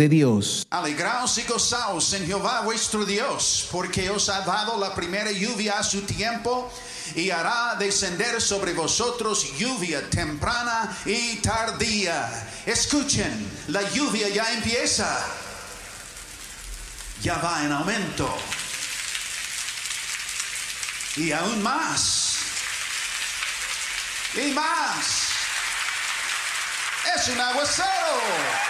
De Dios. Alegraos y gozaos en Jehová vuestro Dios, porque os ha dado la primera lluvia a su tiempo y hará descender sobre vosotros lluvia temprana y tardía. Escuchen, la lluvia ya empieza. Ya va en aumento. Y aún más. Y más. Es un aguacero.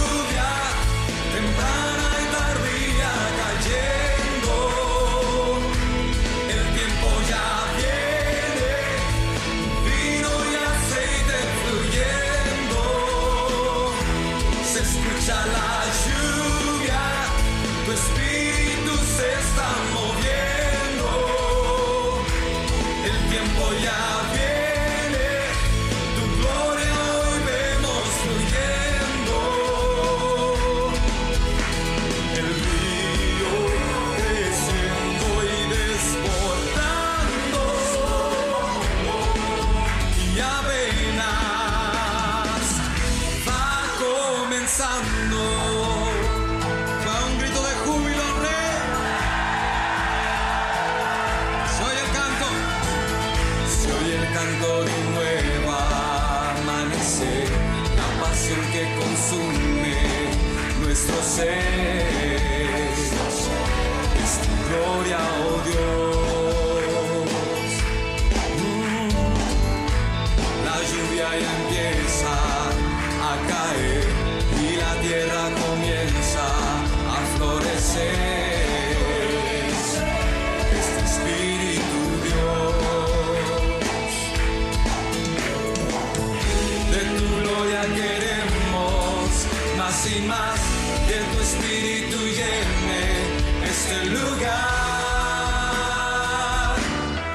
Es tu gloria, oh Dios. La lluvia ya empieza a caer y la tierra comienza a florecer. Es tu espíritu, Dios. De tu gloria queremos más y más que tu espíritu llene este lugar.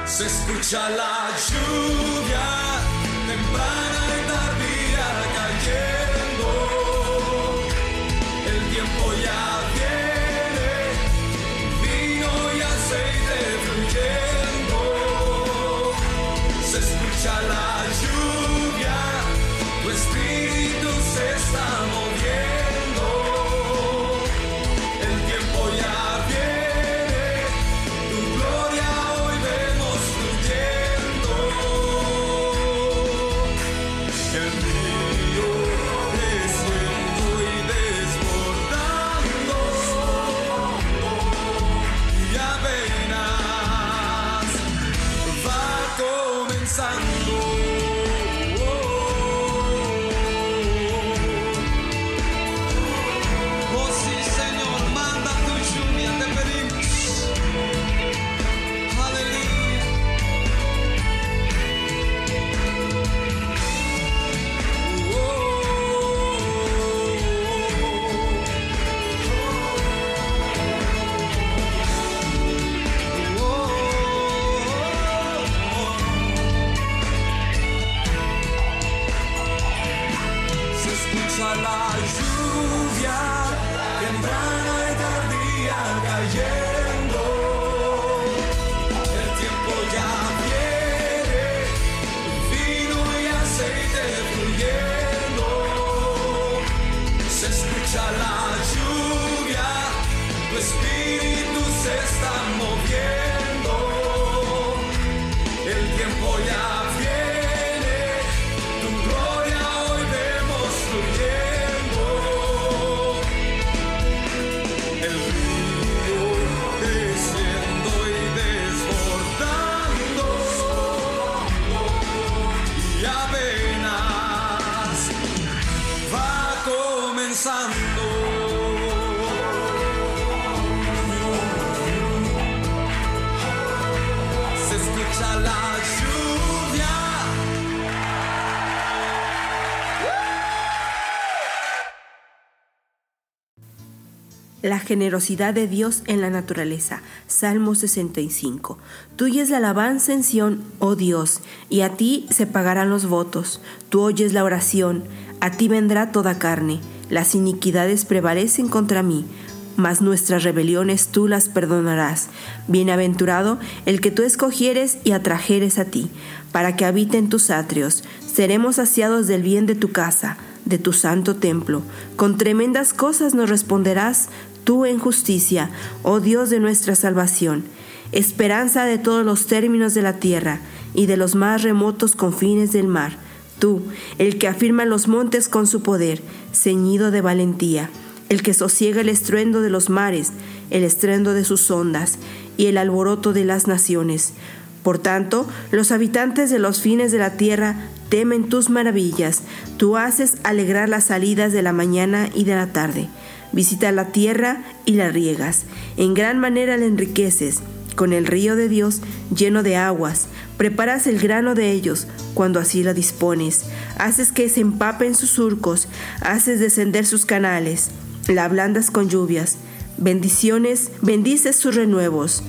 Se escucha la lluvia La generosidad de Dios en la naturaleza. Salmo 65. Tuya es la alabanza en Sión, oh Dios, y a ti se pagarán los votos. Tú oyes la oración, a ti vendrá toda carne. Las iniquidades prevalecen contra mí, mas nuestras rebeliones tú las perdonarás. Bienaventurado el que tú escogieres y atrajeres a ti, para que habite en tus atrios. Seremos saciados del bien de tu casa de tu santo templo. Con tremendas cosas nos responderás tú en justicia, oh Dios de nuestra salvación, esperanza de todos los términos de la tierra y de los más remotos confines del mar. Tú, el que afirma los montes con su poder, ceñido de valentía, el que sosiega el estruendo de los mares, el estruendo de sus ondas y el alboroto de las naciones. Por tanto, los habitantes de los fines de la tierra temen tus maravillas. Tú haces alegrar las salidas de la mañana y de la tarde. Visita la tierra y la riegas. En gran manera la enriqueces. Con el río de Dios lleno de aguas, preparas el grano de ellos cuando así lo dispones. Haces que se empapen sus surcos, haces descender sus canales, la ablandas con lluvias. Bendiciones, bendices sus renuevos.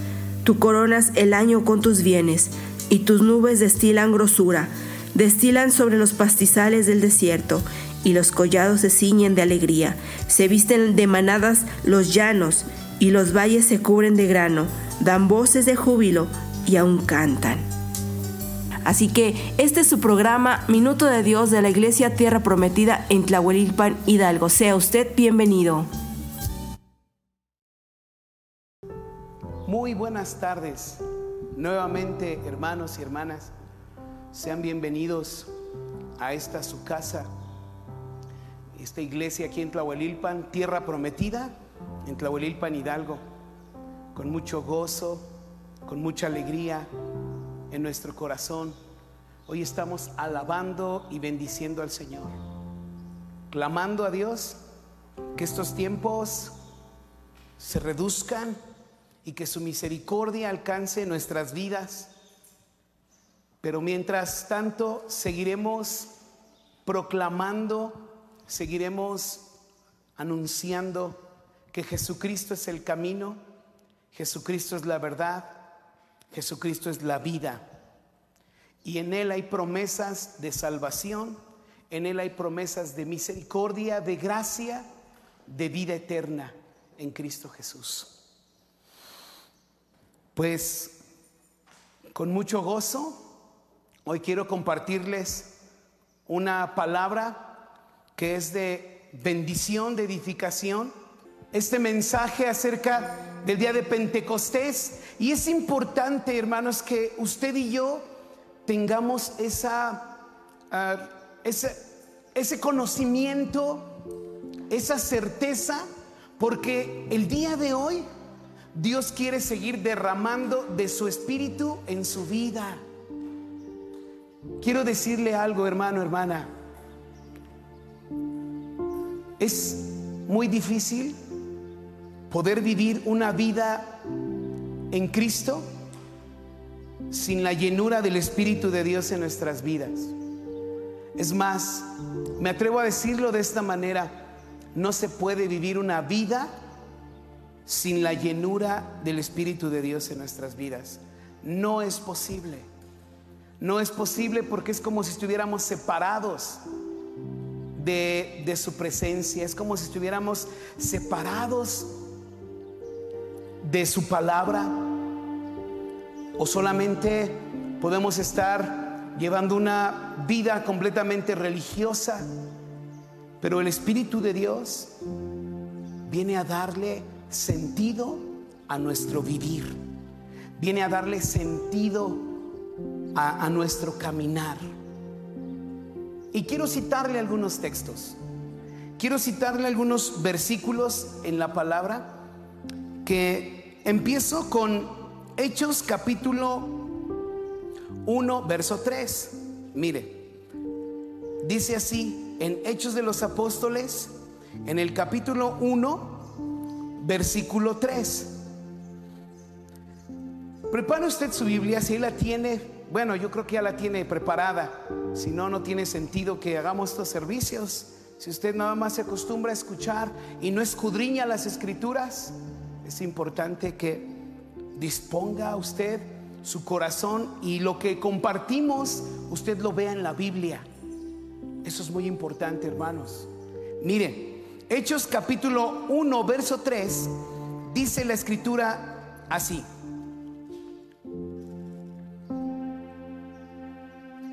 Tú coronas el año con tus bienes, y tus nubes destilan grosura, destilan sobre los pastizales del desierto, y los collados se ciñen de alegría. Se visten de manadas los llanos, y los valles se cubren de grano, dan voces de júbilo y aún cantan. Así que este es su programa Minuto de Dios de la Iglesia Tierra Prometida en Tlahuelilpan, Hidalgo. Sea usted bienvenido. Muy buenas tardes. Nuevamente, hermanos y hermanas, sean bienvenidos a esta su casa, esta iglesia aquí en Tlahuelilpan, tierra prometida, en Tlahuelilpan, Hidalgo, con mucho gozo, con mucha alegría en nuestro corazón. Hoy estamos alabando y bendiciendo al Señor, clamando a Dios que estos tiempos se reduzcan y que su misericordia alcance nuestras vidas. Pero mientras tanto seguiremos proclamando, seguiremos anunciando que Jesucristo es el camino, Jesucristo es la verdad, Jesucristo es la vida. Y en Él hay promesas de salvación, en Él hay promesas de misericordia, de gracia, de vida eterna en Cristo Jesús. Pues con mucho gozo, hoy quiero compartirles una palabra que es de bendición, de edificación. Este mensaje acerca del día de Pentecostés. Y es importante, hermanos, que usted y yo tengamos esa, ah, ese, ese conocimiento, esa certeza, porque el día de hoy Dios quiere seguir derramando de su espíritu en su vida. Quiero decirle algo, hermano, hermana. Es muy difícil poder vivir una vida en Cristo sin la llenura del Espíritu de Dios en nuestras vidas. Es más, me atrevo a decirlo de esta manera, no se puede vivir una vida sin la llenura del Espíritu de Dios en nuestras vidas. No es posible. No es posible porque es como si estuviéramos separados. De, de su presencia. Es como si estuviéramos separados de su palabra o solamente podemos estar llevando una vida completamente religiosa, pero el Espíritu de Dios viene a darle sentido a nuestro vivir, viene a darle sentido a, a nuestro caminar. Y quiero citarle algunos textos. Quiero citarle algunos versículos en la palabra que empiezo con Hechos capítulo 1, verso 3. Mire, dice así en Hechos de los Apóstoles, en el capítulo 1, versículo 3. Prepare usted su Biblia, si la tiene, bueno, yo creo que ya la tiene preparada, si no, no tiene sentido que hagamos estos servicios. Si usted nada más se acostumbra a escuchar y no escudriña las escrituras, es importante que disponga usted su corazón y lo que compartimos, usted lo vea en la Biblia. Eso es muy importante, hermanos. Miren, Hechos capítulo 1, verso 3, dice la escritura así.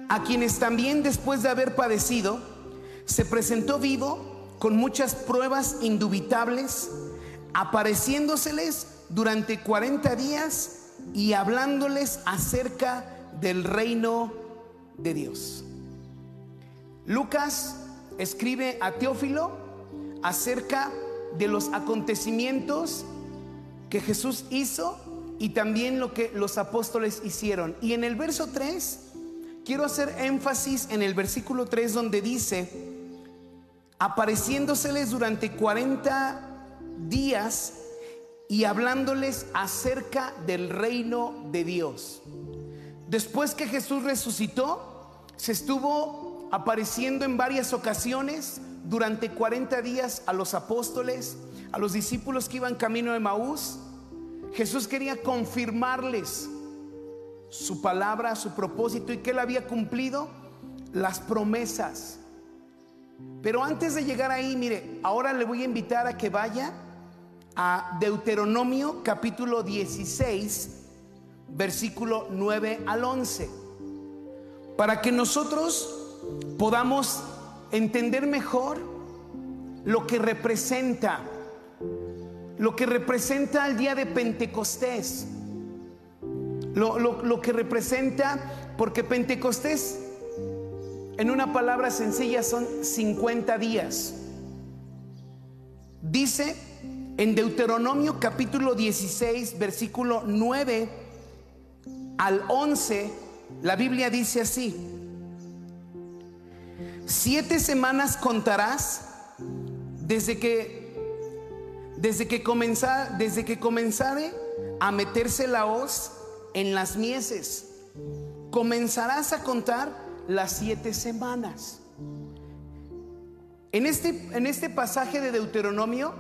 A quienes también después de haber padecido, se presentó vivo con muchas pruebas indubitables, apareciéndoseles durante 40 días y hablándoles acerca del reino de Dios. Lucas escribe a Teófilo acerca de los acontecimientos que Jesús hizo y también lo que los apóstoles hicieron. Y en el verso 3, quiero hacer énfasis en el versículo 3 donde dice, apareciéndoseles durante 40 días y hablándoles acerca del reino de Dios. Después que Jesús resucitó, se estuvo apareciendo en varias ocasiones durante 40 días a los apóstoles, a los discípulos que iban camino de Maús. Jesús quería confirmarles su palabra, su propósito y que él había cumplido las promesas. Pero antes de llegar ahí, mire, ahora le voy a invitar a que vaya a Deuteronomio capítulo 16, versículo 9 al 11, para que nosotros podamos entender mejor lo que representa, lo que representa el día de Pentecostés, lo, lo que representa, porque Pentecostés, en una palabra sencilla, son 50 días. Dice en Deuteronomio capítulo 16, versículo 9 al 11, la Biblia dice así, siete semanas contarás desde que, desde que, comenzar, desde que comenzare a meterse la hoz en las mieses. Comenzarás a contar las siete semanas. En este, en este pasaje de Deuteronomio,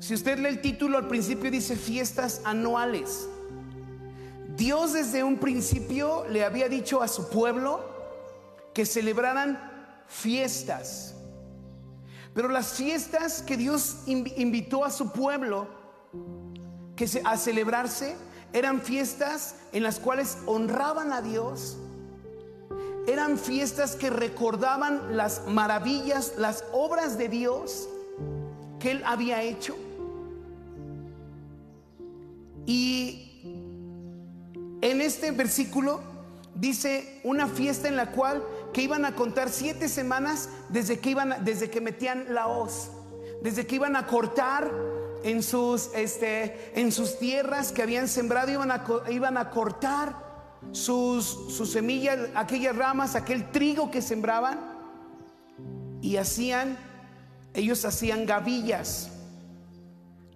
si usted lee el título al principio dice fiestas anuales. Dios desde un principio le había dicho a su pueblo que celebraran fiestas. Pero las fiestas que Dios invitó a su pueblo que a celebrarse eran fiestas en las cuales honraban a Dios. Eran fiestas que recordaban las maravillas, las obras de Dios que Él había hecho. Y en este versículo dice una fiesta en la cual que iban a contar siete semanas desde que iban, desde que metían la hoz, desde que iban a cortar en sus, este, en sus tierras que habían sembrado, iban a, iban a cortar sus, sus semillas, aquellas ramas, aquel trigo que sembraban y hacían, ellos hacían gavillas.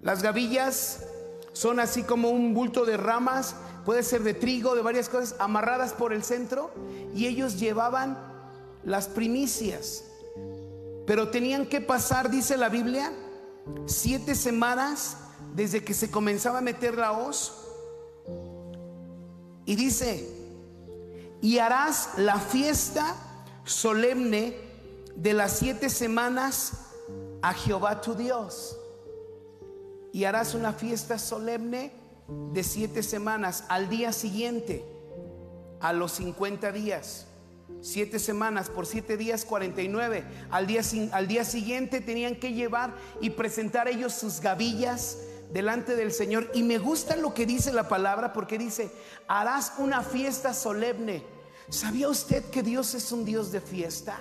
Las gavillas son así como un bulto de ramas, puede ser de trigo, de varias cosas, amarradas por el centro, y ellos llevaban las primicias. Pero tenían que pasar, dice la Biblia, siete semanas desde que se comenzaba a meter la hoz. Y dice, y harás la fiesta solemne de las siete semanas a Jehová tu Dios. Y harás una fiesta solemne de siete semanas al día siguiente, a los 50 días. Siete semanas por siete días, 49. Al día, al día siguiente tenían que llevar y presentar ellos sus gavillas delante del Señor. Y me gusta lo que dice la palabra porque dice, harás una fiesta solemne. ¿Sabía usted que Dios es un Dios de fiesta?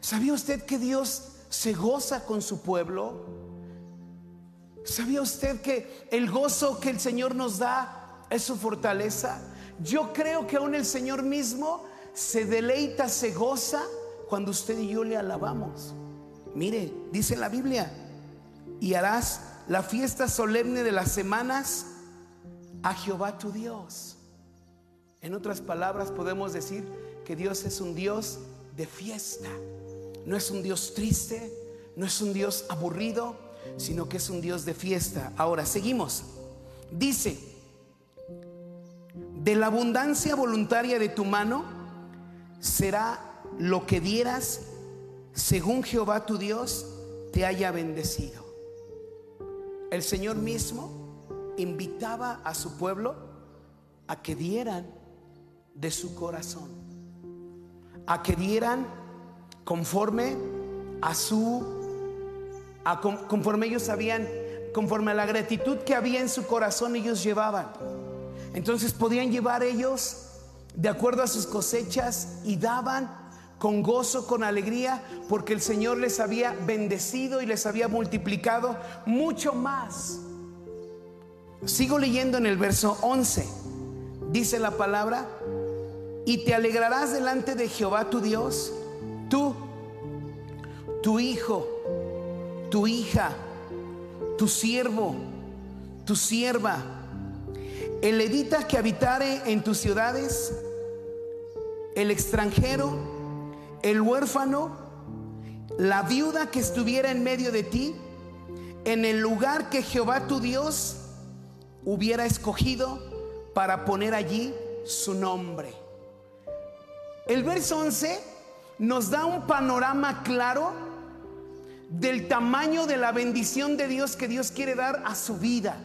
¿Sabía usted que Dios se goza con su pueblo? ¿Sabía usted que el gozo que el Señor nos da es su fortaleza? Yo creo que aún el Señor mismo se deleita, se goza cuando usted y yo le alabamos. Mire, dice la Biblia, y harás la fiesta solemne de las semanas a Jehová tu Dios. En otras palabras podemos decir que Dios es un Dios de fiesta. No es un Dios triste, no es un Dios aburrido, sino que es un Dios de fiesta. Ahora, seguimos. Dice, de la abundancia voluntaria de tu mano será lo que dieras según Jehová tu Dios te haya bendecido. El Señor mismo invitaba a su pueblo a que dieran de su corazón, a que dieran conforme a su conforme ellos sabían, conforme a la gratitud que había en su corazón, ellos llevaban. Entonces podían llevar ellos de acuerdo a sus cosechas y daban con gozo, con alegría, porque el Señor les había bendecido y les había multiplicado mucho más. Sigo leyendo en el verso 11. Dice la palabra, y te alegrarás delante de Jehová tu Dios, tú, tu hijo, tu hija, tu siervo, tu sierva, el levita que habitare en tus ciudades, el extranjero, el huérfano, la viuda que estuviera en medio de ti, en el lugar que Jehová tu Dios hubiera escogido para poner allí su nombre. El verso 11 nos da un panorama claro del tamaño de la bendición de Dios que Dios quiere dar a su vida.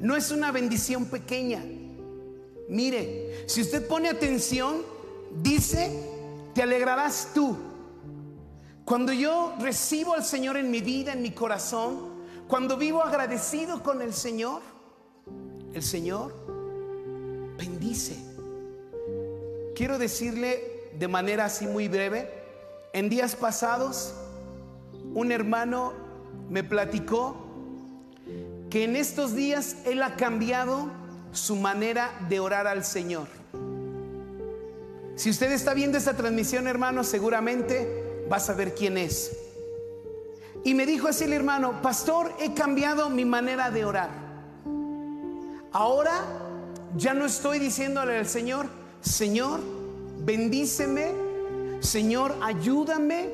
No es una bendición pequeña. Mire, si usted pone atención, dice, te alegrarás tú. Cuando yo recibo al Señor en mi vida, en mi corazón, cuando vivo agradecido con el Señor, el Señor bendice. Quiero decirle de manera así muy breve, en días pasados un hermano me platicó que en estos días él ha cambiado su manera de orar al Señor. Si usted está viendo esta transmisión, hermano, seguramente va a saber quién es. Y me dijo así el hermano, pastor, he cambiado mi manera de orar. Ahora ya no estoy diciéndole al Señor, Señor, bendíceme, Señor, ayúdame,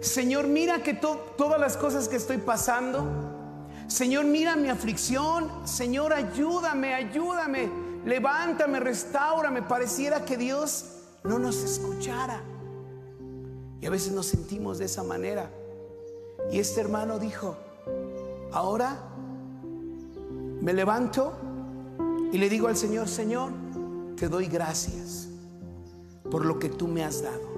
Señor, mira que todas las cosas que estoy pasando. Señor, mira mi aflicción. Señor, ayúdame, ayúdame. Levántame, restaurame. Pareciera que Dios no nos escuchara. Y a veces nos sentimos de esa manera. Y este hermano dijo, ahora me levanto y le digo al Señor, Señor, te doy gracias por lo que tú me has dado.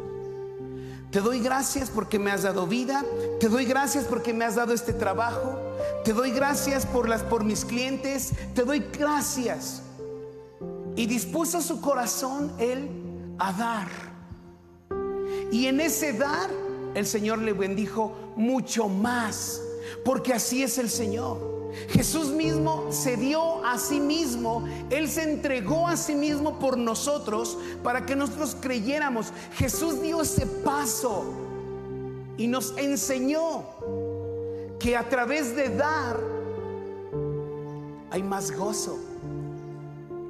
Te doy gracias porque me has dado vida. Te doy gracias porque me has dado este trabajo. Te doy gracias por las por mis clientes. Te doy gracias. Y dispuso su corazón él a dar. Y en ese dar el Señor le bendijo mucho más, porque así es el Señor. Jesús mismo se dio a sí mismo, Él se entregó a sí mismo por nosotros para que nosotros creyéramos. Jesús dio ese paso y nos enseñó que a través de dar hay más gozo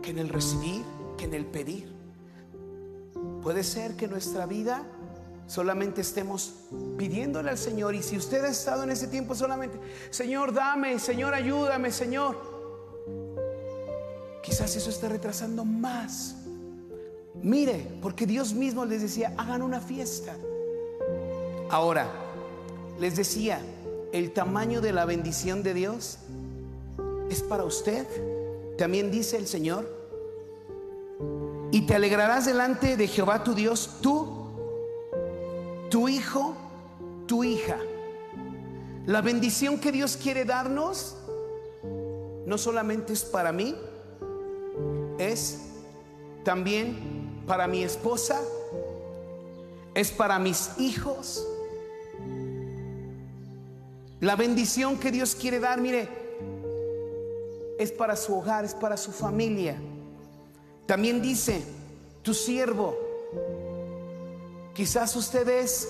que en el recibir, que en el pedir. Puede ser que nuestra vida solamente estemos pidiéndole al Señor. Y si usted ha estado en ese tiempo solamente, Señor, dame, Señor, ayúdame, Señor. Quizás eso esté retrasando más. Mire, porque Dios mismo les decía, hagan una fiesta. Ahora, les decía, el tamaño de la bendición de Dios es para usted. También dice el Señor. Y te alegrarás delante de Jehová tu Dios, tú, tu hijo, tu hija. La bendición que Dios quiere darnos no solamente es para mí, es también para mi esposa, es para mis hijos. La bendición que Dios quiere dar, mire, es para su hogar, es para su familia. También dice, tu siervo, quizás usted es,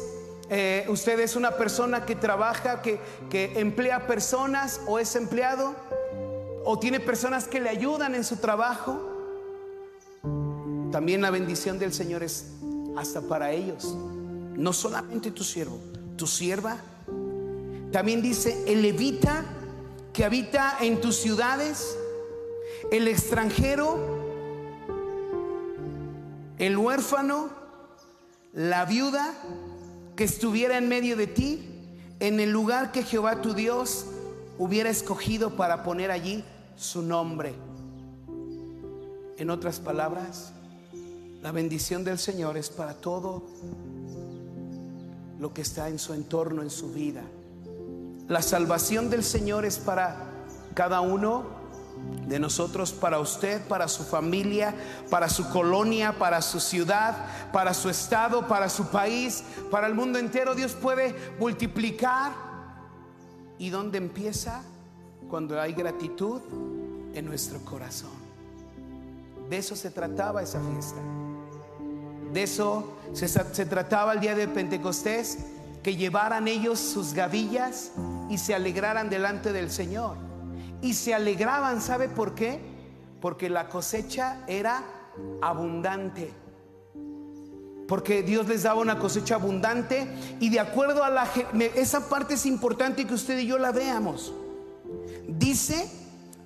eh, usted es una persona que trabaja, que, que emplea personas o es empleado o tiene personas que le ayudan en su trabajo, también la bendición del Señor es hasta para ellos. No solamente tu siervo, tu sierva. También dice el levita que habita en tus ciudades, el extranjero, el huérfano, la viuda que estuviera en medio de ti, en el lugar que Jehová tu Dios hubiera escogido para poner allí su nombre. En otras palabras, la bendición del Señor es para todo lo que está en su entorno, en su vida. La salvación del Señor es para cada uno de nosotros, para usted, para su familia, para su colonia, para su ciudad, para su estado, para su país, para el mundo entero. Dios puede multiplicar. ¿Y dónde empieza? Cuando hay gratitud en nuestro corazón. De eso se trataba esa fiesta. De eso se, se, trataba el día de Pentecostés, que llevaran ellos sus gavillas y se alegraran delante del Señor. Y se alegraban, ¿sabe por qué? Porque la cosecha era abundante. Porque Dios les daba una cosecha abundante y de acuerdo a la... Esa parte es importante que usted y yo la veamos. Dice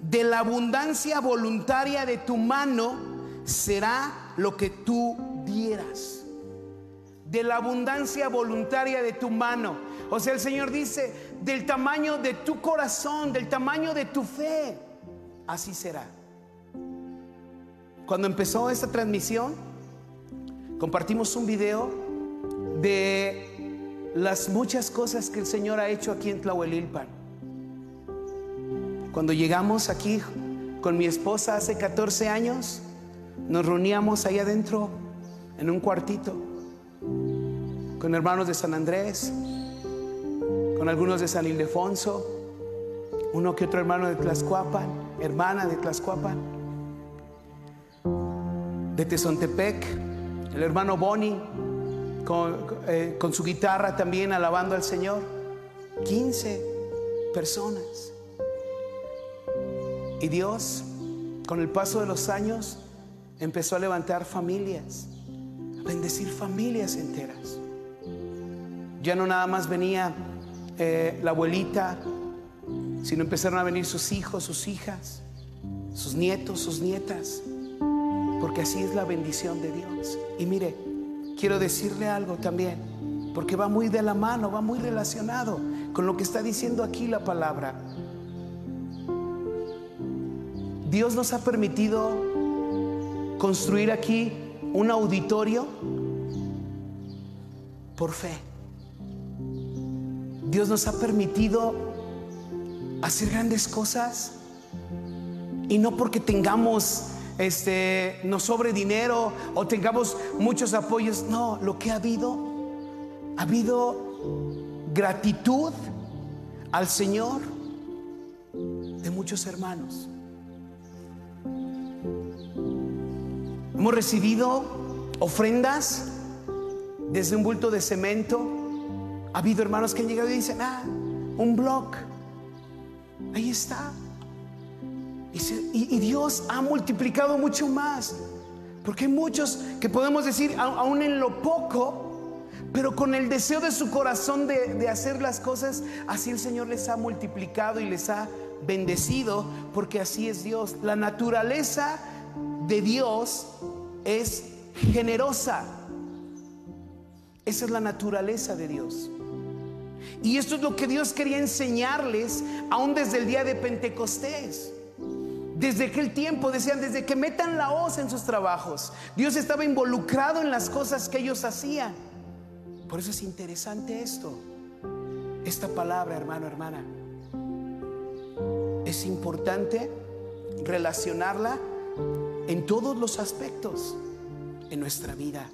de la abundancia voluntaria de tu mano será lo que tú dieras. De la abundancia voluntaria de tu mano. O sea, el Señor dice, del tamaño de tu corazón, del tamaño de tu fe, así será. Cuando empezó esta transmisión, compartimos un video de las muchas cosas que el Señor ha hecho aquí en Tlahuelilpan. Cuando llegamos aquí con mi esposa hace 14 años, nos reuníamos ahí adentro en un cuartito con hermanos de San Andrés, con algunos de San Ildefonso, uno que otro hermano de Tlaxcuapan, hermana de Tlaxcuapan, de Tezontepec, el hermano Boni con, eh, con su guitarra también alabando al Señor. 15 personas. Y Dios, con el paso de los años, empezó a levantar familias, a bendecir familias enteras. Ya no nada más venía eh, la abuelita, sino empezaron a venir sus hijos, sus hijas, sus nietos, sus nietas, porque así es la bendición de Dios. Y mire, quiero decirle algo también, porque va muy de la mano, va muy relacionado con lo que está diciendo aquí la palabra. Dios nos ha permitido construir aquí un auditorio por fe. Dios nos ha permitido hacer grandes cosas y no porque tengamos este nos sobre dinero o tengamos muchos apoyos, no, lo que ha habido ha habido gratitud al Señor de muchos hermanos. Hemos recibido ofrendas desde un bulto de cemento. Ha habido hermanos que han llegado y dicen, ah, un blog. Ahí está. Y, Dios ha multiplicado mucho más. Porque hay muchos que podemos decir, aún en lo poco, pero con el deseo de su corazón de, de hacer las cosas, así el Señor les ha multiplicado y les ha bendecido, porque así es Dios. La naturaleza de Dios es generosa. Esa es la naturaleza de Dios. Y esto es lo que Dios quería enseñarles aún desde el día de Pentecostés. Desde aquel tiempo, decían, desde que metan la hoz en sus trabajos, Dios estaba involucrado en las cosas que ellos hacían. Por eso es interesante esto. Esta palabra, hermano, hermana, es importante relacionarla en todos los aspectos en nuestra vida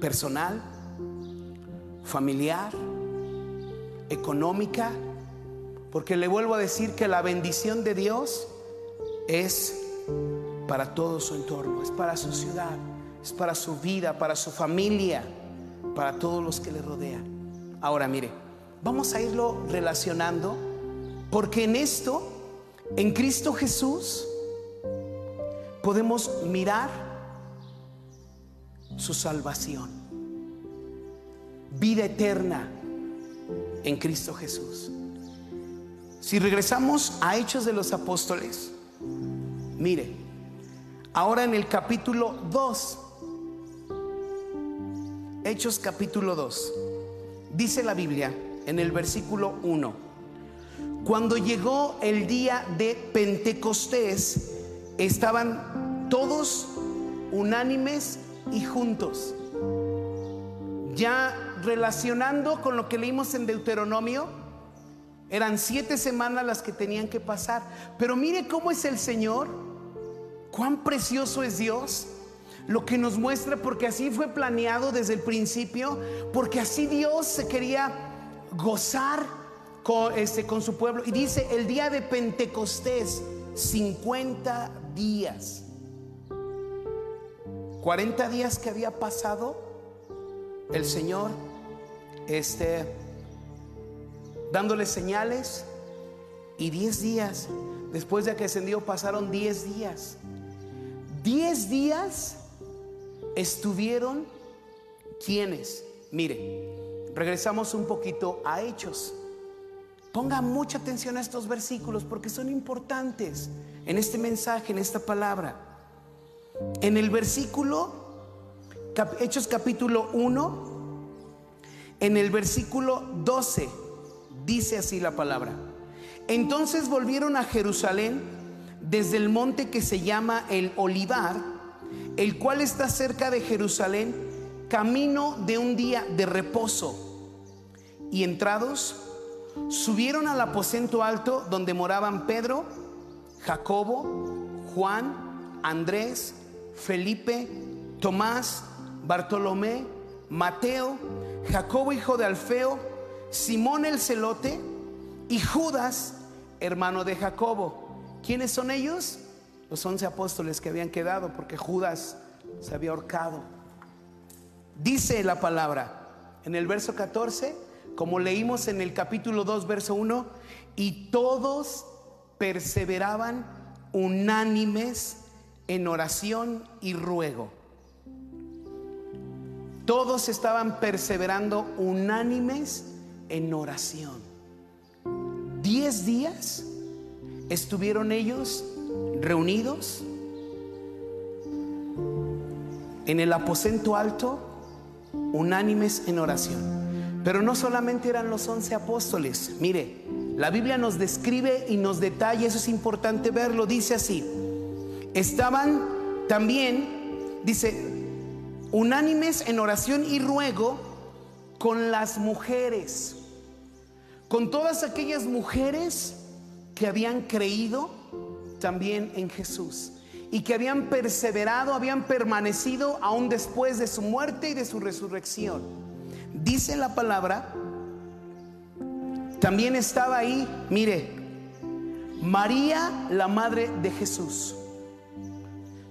personal, familiar, económica, porque le vuelvo a decir que la bendición de Dios es para todo su entorno, es para su ciudad, es para su vida, para su familia, para todos los que le rodean. Ahora mire, vamos a irlo relacionando, porque en esto, en Cristo Jesús, podemos mirar su salvación, vida eterna en Cristo Jesús. Si regresamos a Hechos de los Apóstoles, mire, ahora en el capítulo 2, Hechos capítulo 2, dice la Biblia en el versículo 1, cuando llegó el día de Pentecostés, estaban todos unánimes y juntos. Ya relacionando con lo que leímos en Deuteronomio, eran siete semanas las que tenían que pasar. Pero mire cómo es el Señor, cuán precioso es Dios, lo que nos muestra, porque así fue planeado desde el principio, porque así Dios se quería gozar con, este, con su pueblo. Y dice, el día de Pentecostés, 50 días. 40 días que había pasado, el Señor, este, dándole señales, y 10 días, después de que ascendió, pasaron 10 días. 10 días estuvieron quienes, mire, regresamos un poquito a Hechos. Ponga mucha atención a estos versículos porque son importantes en este mensaje, en esta palabra. En el versículo, Hechos capítulo 1, en el versículo 12, dice así la palabra. Entonces volvieron a Jerusalén desde el monte que se llama el Olivar, el cual está cerca de Jerusalén, camino de un día de reposo. Y entrados, subieron al aposento alto donde moraban Pedro, Jacobo, Juan, Andrés, Felipe, Tomás, Bartolomé, Mateo, Jacobo hijo de Alfeo, Simón el celote y Judas, hermano de Jacobo. ¿Quiénes son ellos? Los once apóstoles que habían quedado porque Judas se había ahorcado. Dice la palabra en el verso 14, como leímos en el capítulo 2, verso 1, y todos perseveraban unánimes en oración y ruego. Todos estaban perseverando unánimes en oración. Diez días estuvieron ellos reunidos en el aposento alto, unánimes en oración. Pero no solamente eran los once apóstoles. Mire, la Biblia nos describe y nos detalla, eso es importante verlo, dice así. Estaban también, dice, unánimes en oración y ruego con las mujeres, con todas aquellas mujeres que habían creído también en Jesús y que habían perseverado, habían permanecido aún después de su muerte y de su resurrección. Dice la palabra, también estaba ahí, mire, María, la madre de Jesús.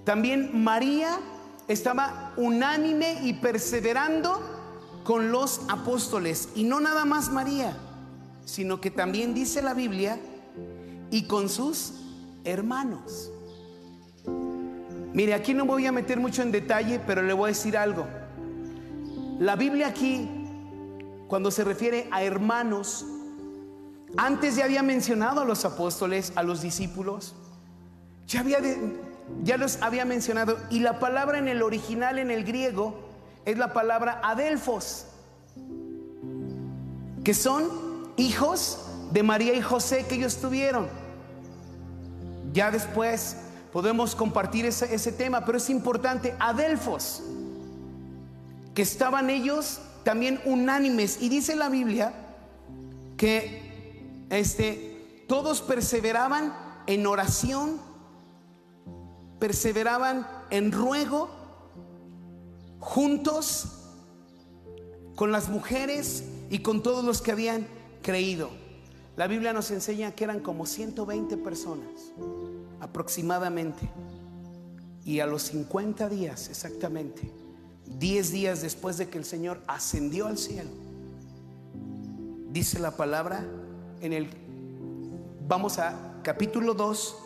También María estaba unánime y perseverando con los apóstoles. Y no nada más María, sino que también dice la Biblia, y con sus hermanos. Mire, aquí no voy a meter mucho en detalle, pero le voy a decir algo. La Biblia aquí, cuando se refiere a hermanos, antes ya había mencionado a los apóstoles, a los discípulos, ya había ya los había mencionado, y la palabra en el original, en el griego, es la palabra adelfos. que son hijos de María y José que ellos tuvieron. Ya después podemos compartir ese, tema, pero es importante, Adelfos, que estaban ellos también unánimes. Y dice la Biblia que este, todos perseveraban en oración, perseveraban en ruego, juntos con las mujeres y con todos los que habían creído. La Biblia nos enseña que eran como 120 personas aproximadamente. Y a los 50 días exactamente, 10 días después de que el Señor ascendió al cielo, dice la palabra en el, vamos a capítulo 2,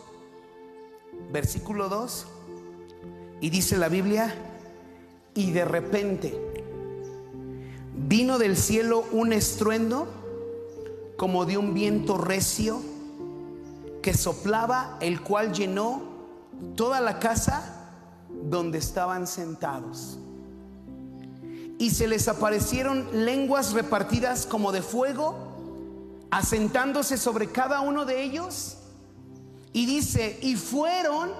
versículo 2, y dice la Biblia, y de repente vino del cielo un estruendo como de un viento recio que soplaba, el cual llenó toda la casa donde estaban sentados. Y se les aparecieron lenguas repartidas como de fuego, asentándose sobre cada uno de ellos. Y dice, y fueron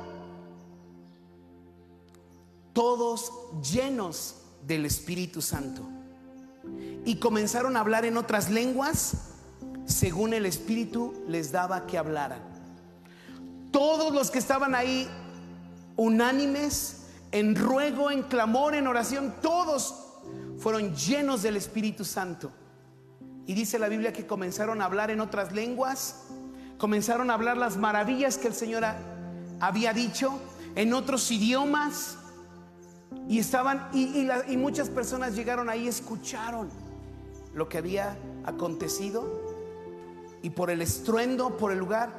todos llenos del Espíritu Santo. Y comenzaron a hablar en otras lenguas según el Espíritu les daba que hablaran. Todos los que estaban ahí unánimes, en ruego, en clamor, en oración, todos fueron llenos del Espíritu Santo. Y dice la Biblia que comenzaron a hablar en otras lenguas, comenzaron a hablar las maravillas que el Señor había dicho en otros idiomas. Y estaban, y, y muchas personas llegaron ahí, escucharon lo que había acontecido. Y por el estruendo, por el lugar,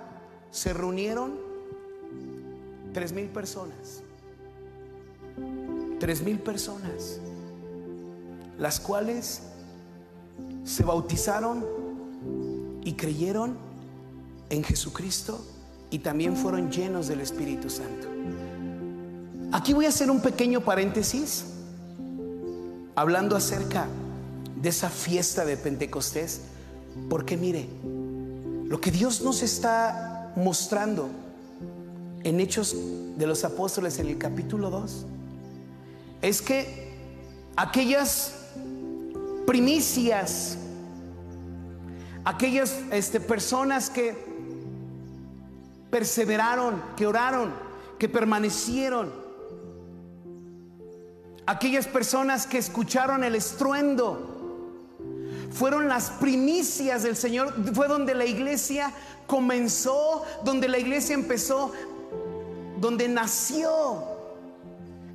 se reunieron tres mil personas. Tres mil personas, las cuales se bautizaron y creyeron en Jesucristo y también fueron llenos del Espíritu Santo. Aquí voy a hacer un pequeño paréntesis hablando acerca de esa fiesta de Pentecostés, porque mire, lo que Dios nos está mostrando en Hechos de los Apóstoles en el capítulo 2 es que aquellas primicias, aquellas este, personas que perseveraron, que oraron, que permanecieron, aquellas personas que escucharon el estruendo, fueron las primicias del Señor, fue donde la iglesia comenzó, donde la iglesia empezó, donde nació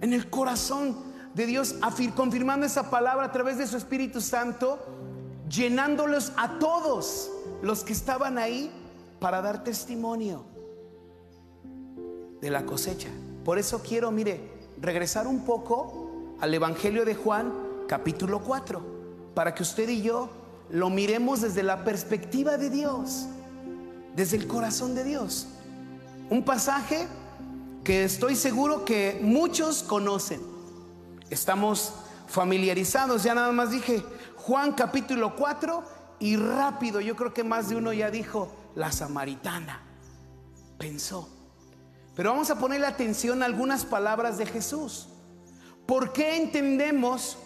en el corazón de Dios, confirmando esa palabra a través de su Espíritu Santo, llenándolos a todos los que estaban ahí para dar testimonio de la cosecha. Por eso quiero, mire, regresar un poco al Evangelio de Juan, capítulo 4 para que usted y yo lo miremos desde la perspectiva de Dios, desde el corazón de Dios. Un pasaje que estoy seguro que muchos conocen. Estamos familiarizados, ya nada más dije Juan capítulo 4 y rápido, yo creo que más de uno ya dijo la samaritana. Pensó. Pero vamos a ponerle atención a algunas palabras de Jesús. ¿Por qué entendemos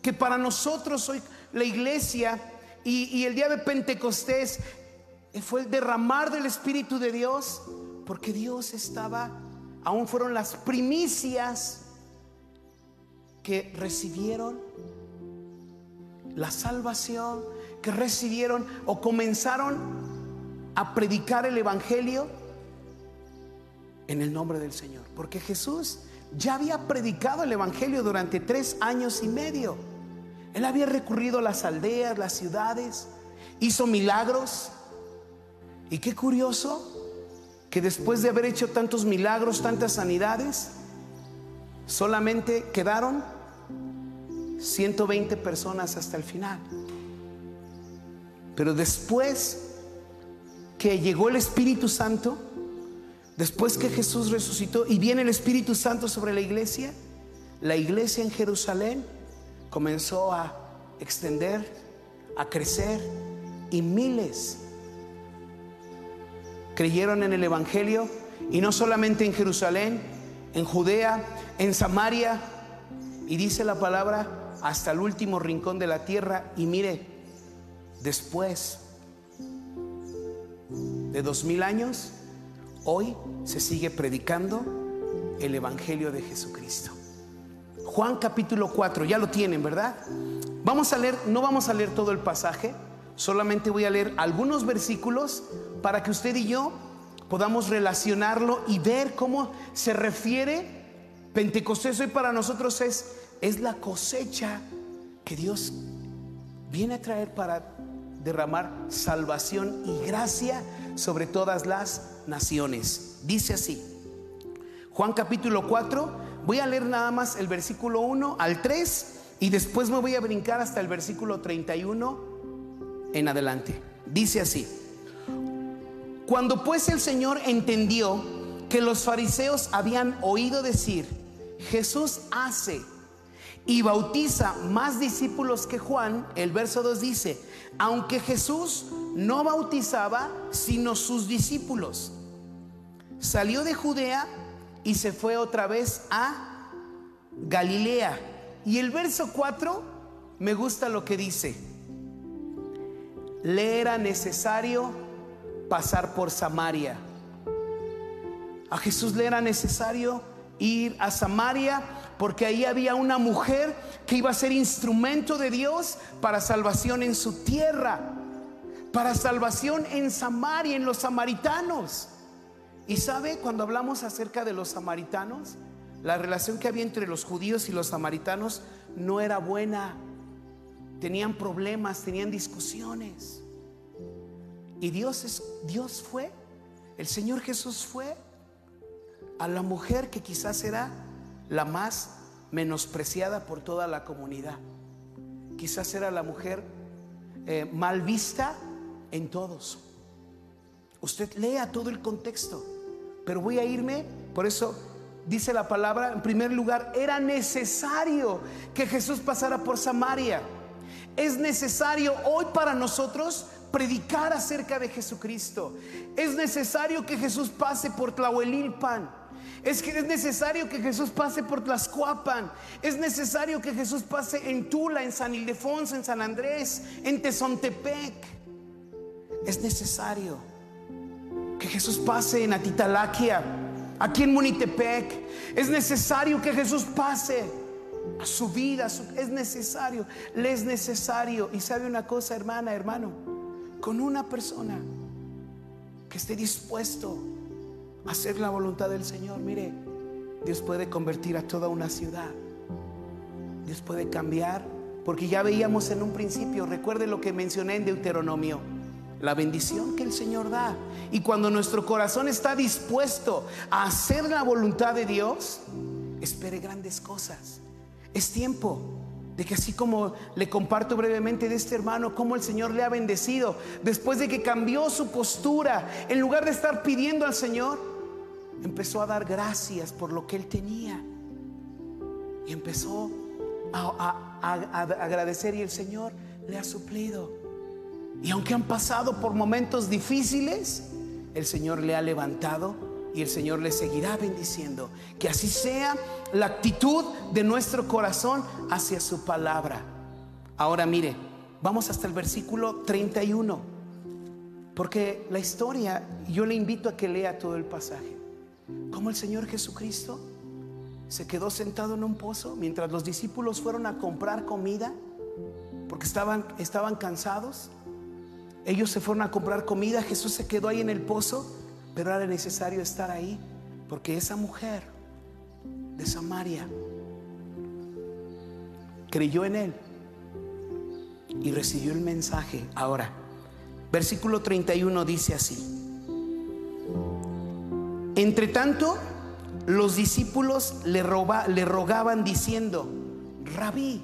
que para nosotros hoy la iglesia y, el día de Pentecostés fue el derramar del Espíritu de Dios, porque Dios estaba, aún fueron las primicias que recibieron la salvación, que recibieron o comenzaron a predicar el Evangelio en el nombre del Señor. Porque Jesús ya había predicado el Evangelio durante tres años y medio. Él había recurrido a las aldeas, las ciudades, hizo milagros. Y qué curioso que después de haber hecho tantos milagros, tantas sanidades, solamente quedaron 120 personas hasta el final. Pero después que llegó el Espíritu Santo, después que Jesús resucitó y viene el Espíritu Santo sobre la iglesia, la iglesia en Jerusalén comenzó a extender, a crecer y miles creyeron en el Evangelio y no solamente en Jerusalén, en Judea, en Samaria y dice la palabra hasta el último rincón de la tierra. Y mire, después de dos mil años, hoy se sigue predicando el Evangelio de Jesucristo. Juan capítulo 4, ya lo tienen, ¿verdad? Vamos a leer, no vamos a leer todo el pasaje, solamente voy a leer algunos versículos para que usted y yo podamos relacionarlo y ver cómo se refiere Pentecostés hoy para nosotros es, es la cosecha que Dios viene a traer para derramar salvación y gracia sobre todas las naciones. Dice así, Juan capítulo 4, voy a leer nada más el versículo 1 al 3 y después me voy a brincar hasta el versículo 31 en adelante. Dice así, cuando pues el Señor entendió que los fariseos habían oído decir, Jesús hace y bautiza más discípulos que Juan, el verso 2 dice, aunque Jesús no bautizaba sino sus discípulos, salió de Judea y se fue otra vez a Galilea. Y el verso 4 me gusta lo que dice, le era necesario pasar por Samaria. A Jesús le era necesario ir a Samaria porque ahí había una mujer que iba a ser instrumento de Dios para salvación en su tierra, para salvación en Samaria, en los samaritanos. Y sabe, cuando hablamos acerca de los samaritanos, la relación que había entre los judíos y los samaritanos no era buena. Tenían problemas, tenían discusiones. Y Dios es Dios fue, el Señor Jesús fue a la mujer que quizás era la más menospreciada por toda la comunidad. Quizás era la mujer eh, mal vista en todos. Usted lea todo el contexto, pero voy a irme, por eso dice la palabra, en primer lugar, era necesario que Jesús pasara por Samaria. Es necesario hoy para nosotros predicar acerca de Jesucristo. Es necesario que Jesús pase por Tlahuelilpan. Es que es necesario que Jesús pase por Tlaxcuapan. Es necesario que Jesús pase en Tula, en San Ildefonso, en San Andrés, en Tezontepec. Es necesario que Jesús pase en Atitalaquia, aquí en Munitepec. Es necesario que Jesús pase a su vida. es necesario, le es necesario. Y sabe una cosa, hermana, hermano, con una persona que esté dispuesto hacer la voluntad del Señor, mire, Dios puede convertir a toda una ciudad. Dios puede cambiar, porque ya veíamos en un principio, recuerde lo que mencioné en Deuteronomio, la bendición que el Señor da. Y cuando nuestro corazón está dispuesto a hacer la voluntad de Dios, espere grandes cosas. Es tiempo de que así como le comparto brevemente de este hermano, cómo el Señor le ha bendecido, después de que cambió su postura, en lugar de estar pidiendo al Señor, empezó a dar gracias por lo que él tenía. Y empezó a, agradecer y el Señor le ha suplido. Y aunque han pasado por momentos difíciles, el Señor le ha levantado y el Señor le seguirá bendiciendo. Que así sea la actitud de nuestro corazón hacia su palabra. Ahora mire, vamos hasta el versículo 31. Porque la historia, yo le invito a que lea todo el pasaje. Como el Señor Jesucristo se quedó sentado en un pozo mientras los discípulos fueron a comprar comida porque estaban, estaban cansados. Ellos se fueron a comprar comida, Jesús se quedó ahí en el pozo, pero era necesario estar ahí porque esa mujer de Samaria creyó en él y recibió el mensaje. Ahora, versículo 31 dice así. Entre tanto, los discípulos le, rogaban diciendo, rabí,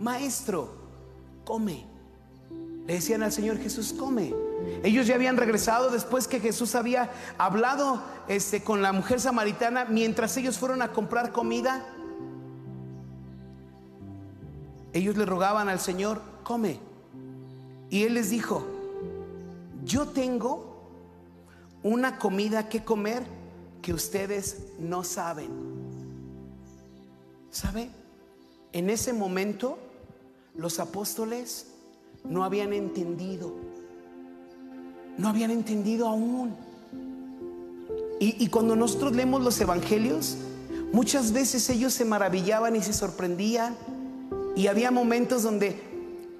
maestro, come. Le decían al Señor Jesús, come. Ellos ya habían regresado después que Jesús había hablado este, con la mujer samaritana mientras ellos fueron a comprar comida. Ellos le rogaban al Señor, come. Y Él les dijo, yo tengo una comida que comer que ustedes no saben. ¿Sabe? En ese momento los apóstoles no habían entendido, no habían entendido aún. Y, cuando nosotros leemos los evangelios, muchas veces ellos se maravillaban y se sorprendían. Y había momentos donde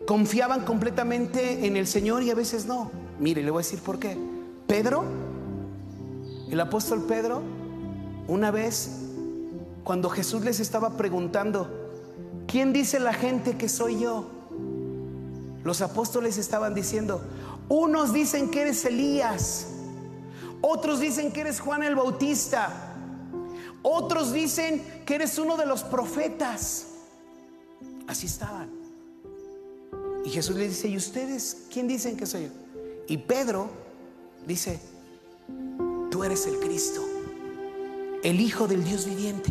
confiaban completamente en el Señor y a veces no. Mire, le voy a decir por qué. Pedro, el apóstol Pedro, una vez, cuando Jesús les estaba preguntando, ¿quién dice la gente que soy yo? Los apóstoles estaban diciendo, unos dicen que eres Elías, otros dicen que eres Juan el Bautista, otros dicen que eres uno de los profetas. Así estaban. Y Jesús le dice, ¿y ustedes quién dicen que soy yo? Y Pedro dice, tú eres el Cristo, el Hijo del Dios viviente.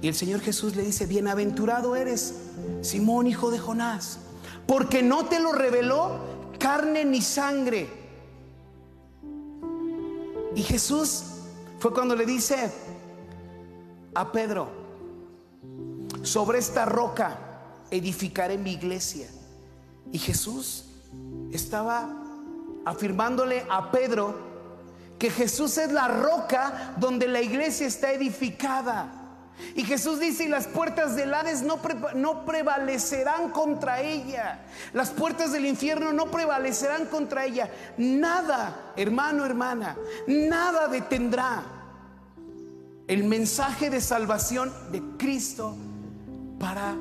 Y el Señor Jesús le dice, bienaventurado eres, Simón, hijo de Jonás, porque no te lo reveló carne ni sangre. Y Jesús fue cuando le dice a Pedro, sobre esta roca edificaré mi iglesia. Y Jesús estaba afirmándole a Pedro que Jesús es la roca donde la iglesia está edificada. Y Jesús dice, y las puertas del Hades no, no, prevalecerán contra ella. Las puertas del infierno no prevalecerán contra ella. Nada, hermano, hermana, nada detendrá el mensaje de salvación de Cristo para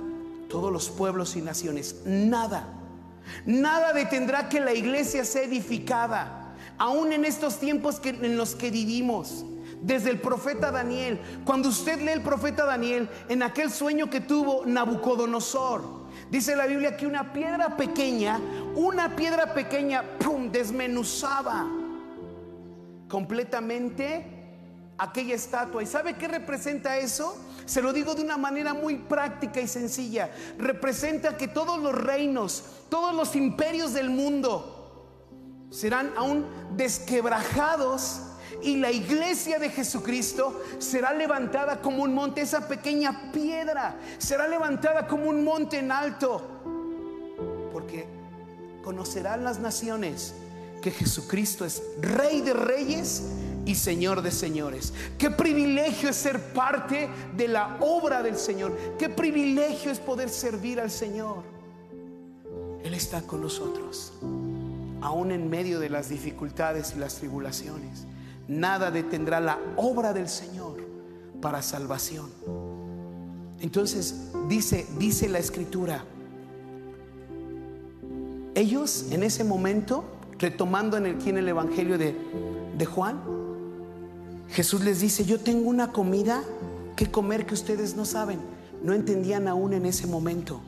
todos los pueblos y naciones. Nada, nada detendrá que la iglesia sea edificada, aún en estos tiempos que, en los que vivimos. Desde el profeta Daniel, cuando usted lee el profeta Daniel, en aquel sueño que tuvo Nabucodonosor, dice la Biblia que una piedra pequeña, una piedra pequeña, ¡pum!, desmenuzaba completamente aquella estatua. ¿Y sabe qué representa eso? Se lo digo de una manera muy práctica y sencilla. Representa que todos los reinos, todos los imperios del mundo serán aún desquebrajados y la iglesia de Jesucristo será levantada como un monte, esa pequeña piedra será levantada como un monte en alto, porque conocerán las naciones que Jesucristo es Rey de Reyes y Señor de señores. Qué privilegio es ser parte de la obra del Señor. Qué privilegio es poder servir al Señor. Él está con nosotros, aún en medio de las dificultades y las tribulaciones. Nada detendrá la obra del Señor para salvación. Entonces dice, dice la escritura, ellos en ese momento, retomando en el, en el Evangelio de, de Juan, Jesús les dice, yo tengo una comida que comer que ustedes no saben. No entendían aún en ese momento.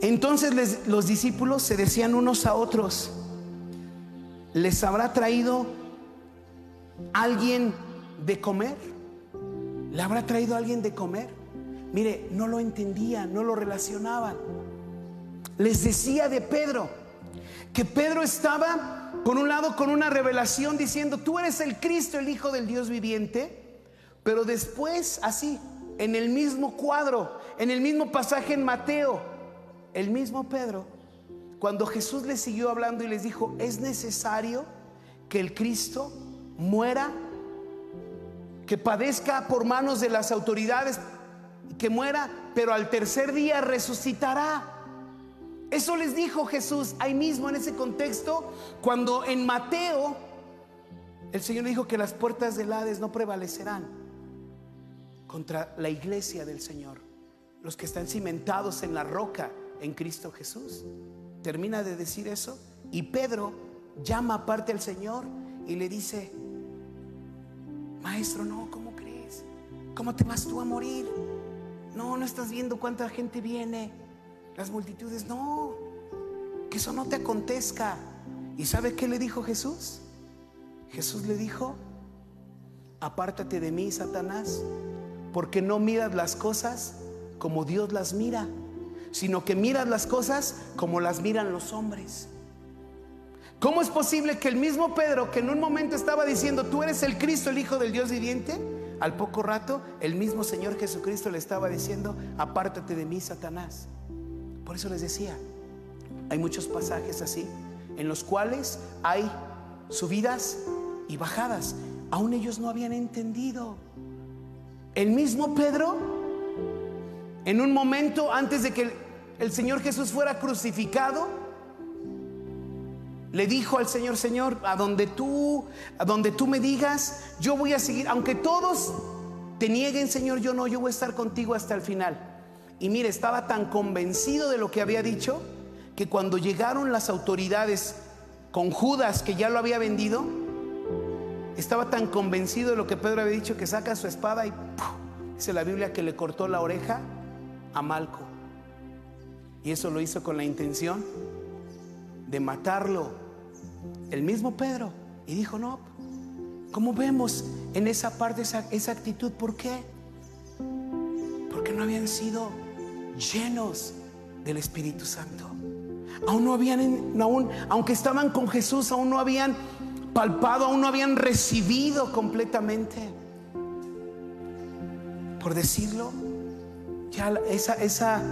Entonces los discípulos se decían unos a otros, ¿les habrá traído alguien de comer? ¿Le habrá traído alguien de comer? Mire, no lo entendían, no lo relacionaban. Les decía de Pedro que Pedro estaba por un lado con una revelación diciendo, tú eres el Cristo, el Hijo del Dios viviente, pero después así, en el mismo cuadro, en el mismo pasaje en Mateo, el mismo Pedro, cuando Jesús les siguió hablando y les dijo, es necesario que el Cristo muera, que padezca por manos de las autoridades, que muera, pero al tercer día resucitará. Eso les dijo Jesús ahí mismo en ese contexto, cuando en Mateo el Señor dijo que las puertas del Hades no prevalecerán contra la iglesia del Señor, los que están cimentados en la roca en Cristo Jesús. Termina de decir eso y Pedro llama aparte al Señor y le dice, Maestro, no, ¿cómo crees? ¿Cómo te vas tú a morir? No, no estás viendo cuánta gente viene las multitudes, no, que eso no te acontezca. ¿Y sabe qué le dijo Jesús? Jesús le dijo, apártate de mí, Satanás, porque no miras las cosas como Dios las mira, sino que miras las cosas como las miran los hombres. ¿Cómo es posible que el mismo Pedro, que en un momento estaba diciendo, tú eres el Cristo, el Hijo del Dios viviente, al poco rato el mismo Señor Jesucristo le estaba diciendo, apártate de mí, Satanás? Por eso les decía, hay muchos pasajes así, en los cuales hay subidas y bajadas. Aún ellos no habían entendido. El mismo Pedro, en un momento antes de que el, Señor Jesús fuera crucificado, le dijo al Señor, Señor, a donde tú, a donde tú me digas, yo voy a seguir, aunque todos te nieguen, Señor, yo no, yo voy a estar contigo hasta el final. Y mire, estaba tan convencido de lo que había dicho que cuando llegaron las autoridades con Judas, que ya lo había vendido, estaba tan convencido de lo que Pedro había dicho que saca su espada y dice la Biblia que le cortó la oreja a Malco. Y eso lo hizo con la intención de matarlo. El mismo Pedro. Y dijo, no, ¿cómo vemos en esa parte esa, esa actitud? ¿Por qué? Porque no habían sido llenos del Espíritu Santo. Aún no habían, aún, aunque estaban con Jesús, aún no habían palpado, aún no habían recibido completamente. Por decirlo, ya esa, esa,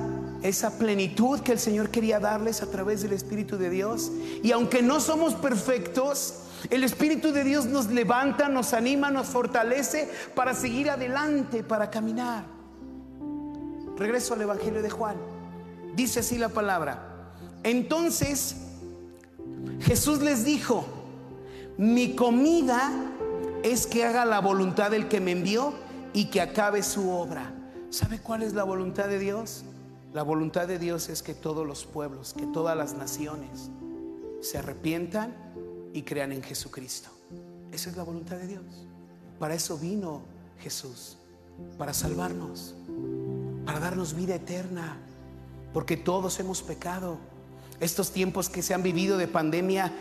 esa plenitud que el Señor quería darles a través del Espíritu de Dios. Y aunque no somos perfectos, el Espíritu de Dios nos levanta, nos anima, nos fortalece para seguir adelante, para caminar. Regreso al Evangelio de Juan. Dice así la palabra. Entonces Jesús les dijo, mi comida es que haga la voluntad del que me envió y que acabe su obra. ¿Sabe cuál es la voluntad de Dios? La voluntad de Dios es que todos los pueblos, que todas las naciones se arrepientan y crean en Jesucristo. Esa es la voluntad de Dios. Para eso vino Jesús, para salvarnos, para darnos vida eterna, porque todos hemos pecado. Estos tiempos que se han vivido de pandemia,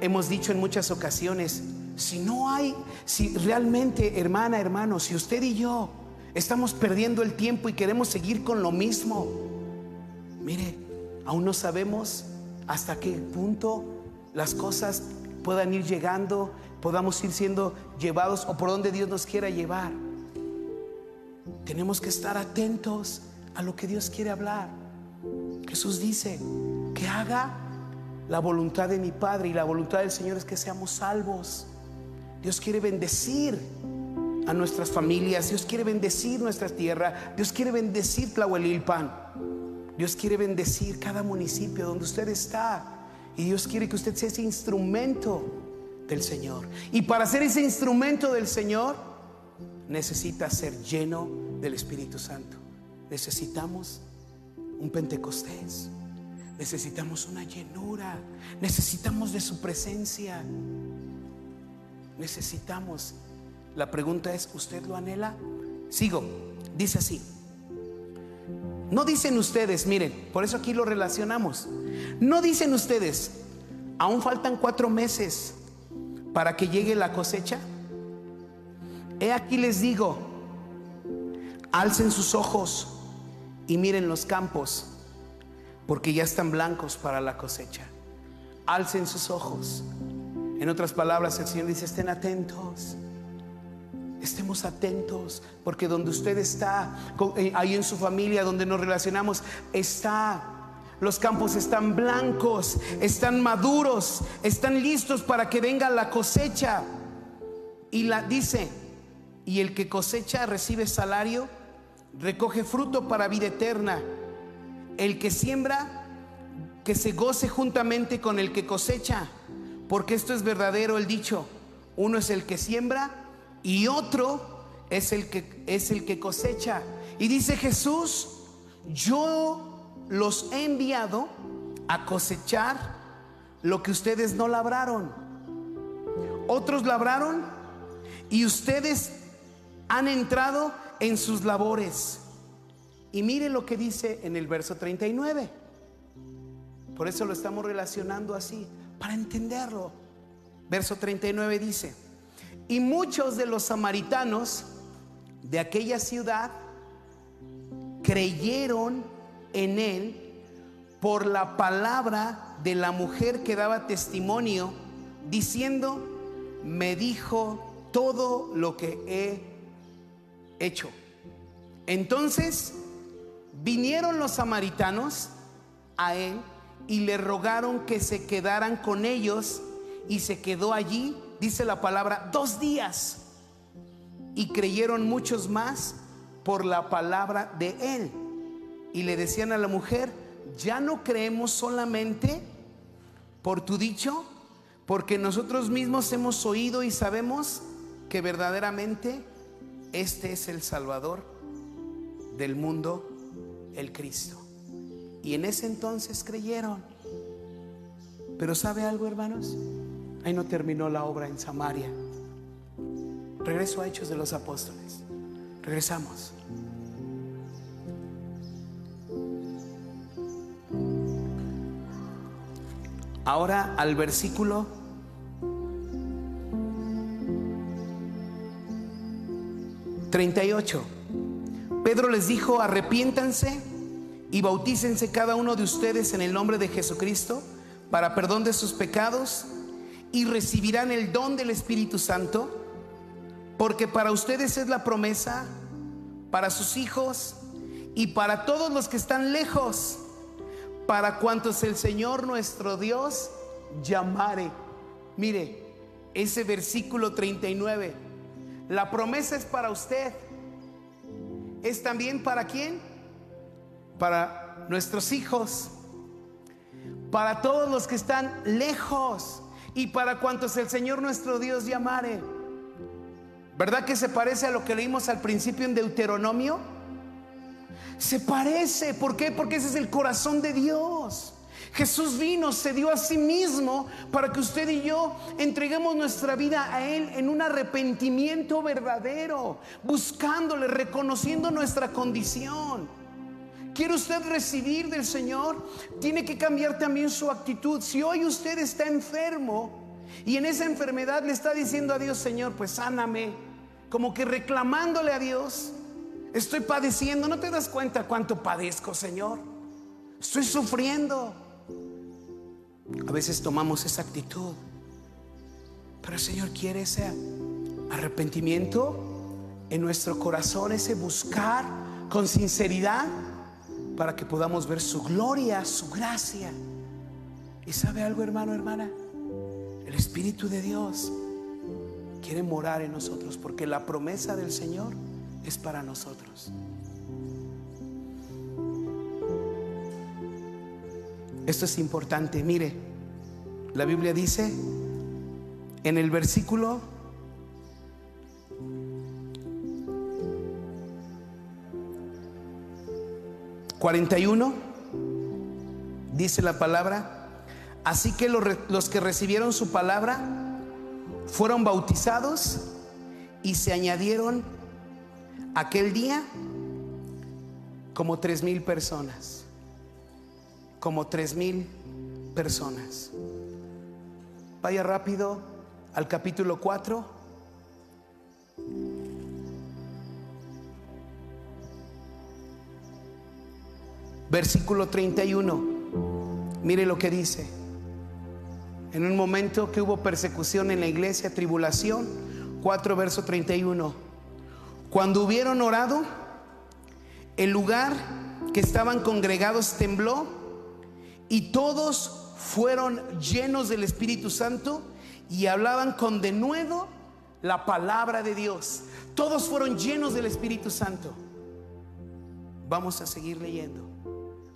hemos dicho en muchas ocasiones, si no hay, si realmente, hermana, hermano, si usted y yo estamos perdiendo el tiempo y queremos seguir con lo mismo, mire, aún no sabemos hasta qué punto las cosas puedan ir llegando, podamos ir siendo llevados o por donde Dios nos quiera llevar. Tenemos que estar atentos a lo que Dios quiere hablar. Jesús dice que haga la voluntad de mi Padre y la voluntad del Señor es que seamos salvos. Dios quiere bendecir a nuestras familias, Dios quiere bendecir nuestra tierra, Dios quiere bendecir Tlahuelilpan, Dios quiere bendecir cada municipio donde usted está y Dios quiere que usted sea ese instrumento del Señor. Y para ser ese instrumento del Señor necesita ser lleno del Espíritu Santo. Necesitamos un Pentecostés. Necesitamos una llenura. Necesitamos de su presencia. Necesitamos. La pregunta es, ¿usted lo anhela? Sigo. Dice así. No dicen ustedes, miren, por eso aquí lo relacionamos. No dicen ustedes, aún faltan cuatro meses para que llegue la cosecha. He aquí les digo, alcen sus ojos y miren los campos, porque ya están blancos para la cosecha. Alcen sus ojos. En otras palabras, el Señor dice, estén atentos. Estemos atentos, porque donde usted está, eh, ahí en su familia, donde nos relacionamos, está. Los campos están blancos, están maduros, están listos para que venga la cosecha. Y la dice, y el que cosecha recibe salario recoge fruto para vida eterna. El que siembra, que se goce juntamente con el que cosecha, porque esto es verdadero el dicho. Uno es el que siembra y otro es el que es el que cosecha. Y dice Jesús, yo los he enviado a cosechar lo que ustedes no labraron. Otros labraron y ustedes han entrado en sus labores. Y mire lo que dice en el verso 39. Por eso lo estamos relacionando así, para entenderlo. Verso 39 dice, y muchos de los samaritanos de aquella ciudad creyeron en él por la palabra de la mujer que daba testimonio, diciendo, me dijo todo lo que he hecho. Entonces vinieron los samaritanos a él y le rogaron que se quedaran con ellos y se quedó allí, dice la palabra, dos días. Y creyeron muchos más por la palabra de él. Y le decían a la mujer, ya no creemos solamente por tu dicho, porque nosotros mismos hemos oído y sabemos que verdaderamente este es el Salvador del mundo, el Cristo. Y en ese entonces creyeron. Pero ¿sabe algo, hermanos? Ahí no terminó la obra en Samaria. Regreso a Hechos de los Apóstoles. Regresamos. Ahora al versículo 38. Pedro les dijo, arrepiéntanse y bautícense cada uno de ustedes en el nombre de Jesucristo para perdón de sus pecados y recibirán el don del Espíritu Santo, porque para ustedes es la promesa, para sus hijos y para todos los que están lejos, para cuantos el Señor nuestro Dios llamare. Mire, ese versículo 39, la promesa es para usted, es también para quién? Para nuestros hijos, para todos los que están lejos y para cuantos el Señor nuestro Dios llamare. ¿Verdad que se parece a lo que leímos al principio en Deuteronomio? Se parece, ¿por qué? Porque ese es el corazón de Dios. Jesús vino, se dio a sí mismo para que usted y yo entreguemos nuestra vida a Él en un arrepentimiento verdadero, buscándole, reconociendo nuestra condición. ¿Quiere usted recibir del Señor? Tiene que cambiar también su actitud. Si hoy usted está enfermo y en esa enfermedad le está diciendo a Dios, Señor, pues sáname, como que reclamándole a Dios, estoy padeciendo, ¿no te das cuenta cuánto padezco, Señor? Estoy sufriendo. A veces tomamos esa actitud, pero el Señor quiere ese arrepentimiento en nuestro corazón, ese buscar con sinceridad para que podamos ver su gloria, su gracia. ¿Y sabe algo, hermano, hermana? El Espíritu de Dios quiere morar en nosotros porque la promesa del Señor es para nosotros. Esto es importante. Mire, la Biblia dice en el versículo ...41... ...dice la palabra... ...así que los, que recibieron su palabra... ...fueron bautizados... ...y se añadieron... ...aquel día... ...como tres mil personas... ...como tres mil personas... ...vaya rápido... ...al capítulo 4... versículo 31. Mire lo que dice. En un momento que hubo persecución en la iglesia, tribulación, 4 verso 31. Cuando hubieron orado, el lugar que estaban congregados tembló y todos fueron llenos del Espíritu Santo y hablaban con denuedo la palabra de Dios. Todos fueron llenos del Espíritu Santo. Vamos a seguir leyendo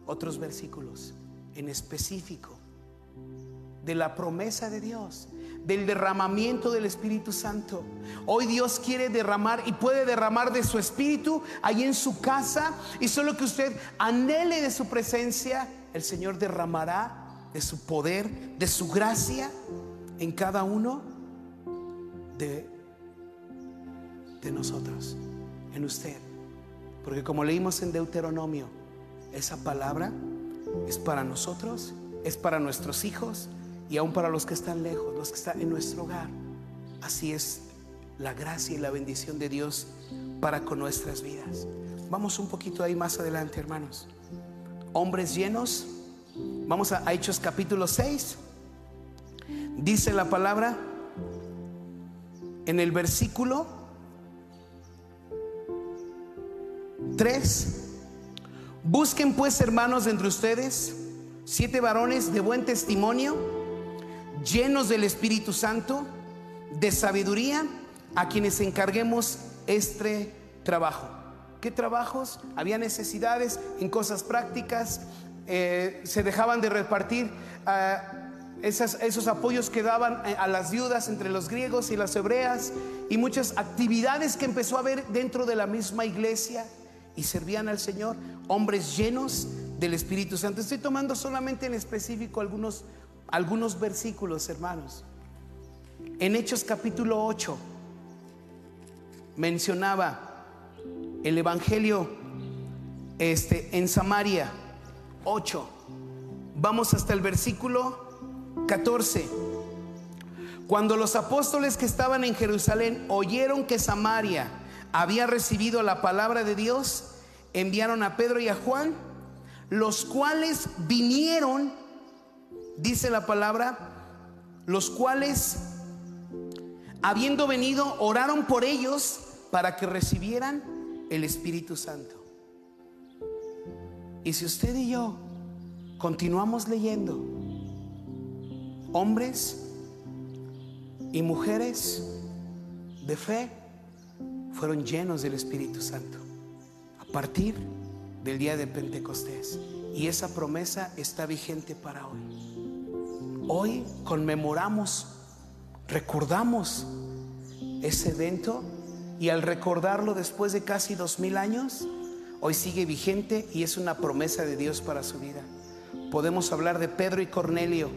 otros versículos en específico de la promesa de Dios, del derramamiento del Espíritu Santo. Hoy Dios quiere derramar y puede derramar de su Espíritu ahí en su casa y solo que usted anhele de su presencia, el Señor derramará de su poder, de su gracia en cada uno de, de nosotros, en usted. Porque como leímos en Deuteronomio, esa palabra es para nosotros, es para nuestros hijos y aún para los que están lejos, los que están en nuestro hogar. Así es la gracia y la bendición de Dios para con nuestras vidas. Vamos un poquito ahí más adelante, hermanos. Hombres llenos Vamos a, Hechos capítulo 6. Dice la palabra en el versículo 3. Busquen pues, hermanos, entre ustedes siete varones de buen testimonio, llenos del Espíritu Santo, de sabiduría, a quienes encarguemos este trabajo. ¿Qué trabajos? Había necesidades en cosas prácticas, eh, se dejaban de repartir ah, esos apoyos que daban eh, a las viudas entre los griegos y las hebreas y muchas actividades que empezó a haber dentro de la misma iglesia y servían al Señor, hombres llenos del Espíritu Santo. Estoy tomando solamente en específico algunos, algunos versículos, hermanos. En Hechos capítulo 8 mencionaba el Evangelio este, en Samaria 8. Vamos hasta el versículo 14. Cuando los apóstoles que estaban en Jerusalén oyeron que Samaria había recibido la palabra de Dios, enviaron a Pedro y a Juan, los cuales vinieron, dice la palabra, los cuales, habiendo venido, oraron por ellos para que recibieran el Espíritu Santo. Y si usted y yo continuamos leyendo, hombres y mujeres de fe fueron llenos del Espíritu Santo a partir del día de Pentecostés. Y esa promesa está vigente para hoy. Hoy conmemoramos, recordamos ese evento y al recordarlo después de casi dos mil años, hoy sigue vigente y es una promesa de Dios para su vida. Podemos hablar de Pedro y Cornelio,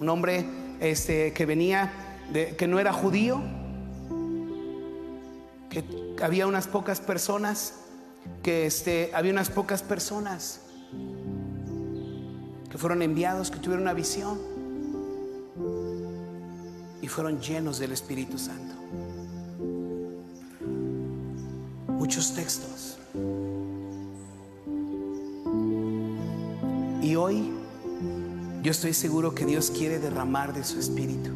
un hombre este, que venía, de, que no era judío, había unas pocas personas, que este, había unas pocas personas que fueron enviados, que tuvieron una visión y fueron llenos del Espíritu Santo. Muchos textos. Y hoy yo estoy seguro que Dios quiere derramar de su Espíritu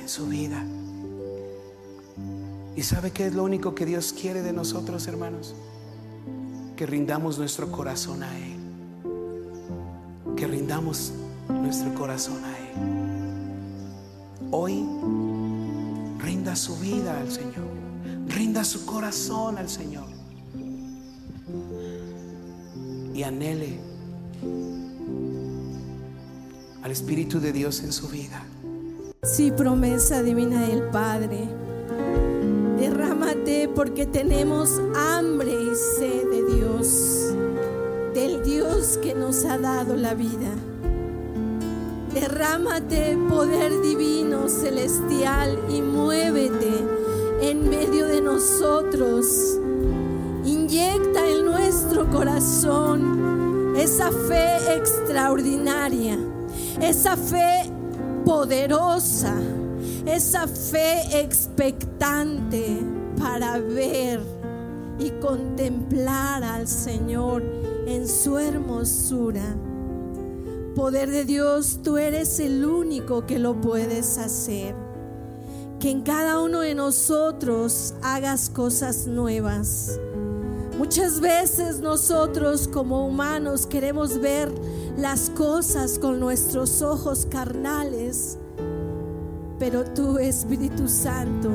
en su vida. ¿Y sabe qué es lo único que Dios quiere de nosotros, hermanos? Que rindamos nuestro corazón a Él. Que rindamos nuestro corazón a Él. Hoy rinda su vida al Señor. Rinda su corazón al Señor. Y anhele al Espíritu de Dios en su vida. Sí, promesa divina del Padre. Derrámate porque tenemos hambre y sed de Dios, del Dios que nos ha dado la vida. Derrámate poder divino, celestial y muévete en medio de nosotros. Inyecta en nuestro corazón esa fe extraordinaria, esa fe poderosa, esa fe expectante para ver y contemplar al Señor en su hermosura. Poder de Dios, tú eres el único que lo puedes hacer. Que en cada uno de nosotros hagas cosas nuevas. Muchas veces nosotros como humanos queremos ver las cosas con nuestros ojos carnales, pero tú Espíritu Santo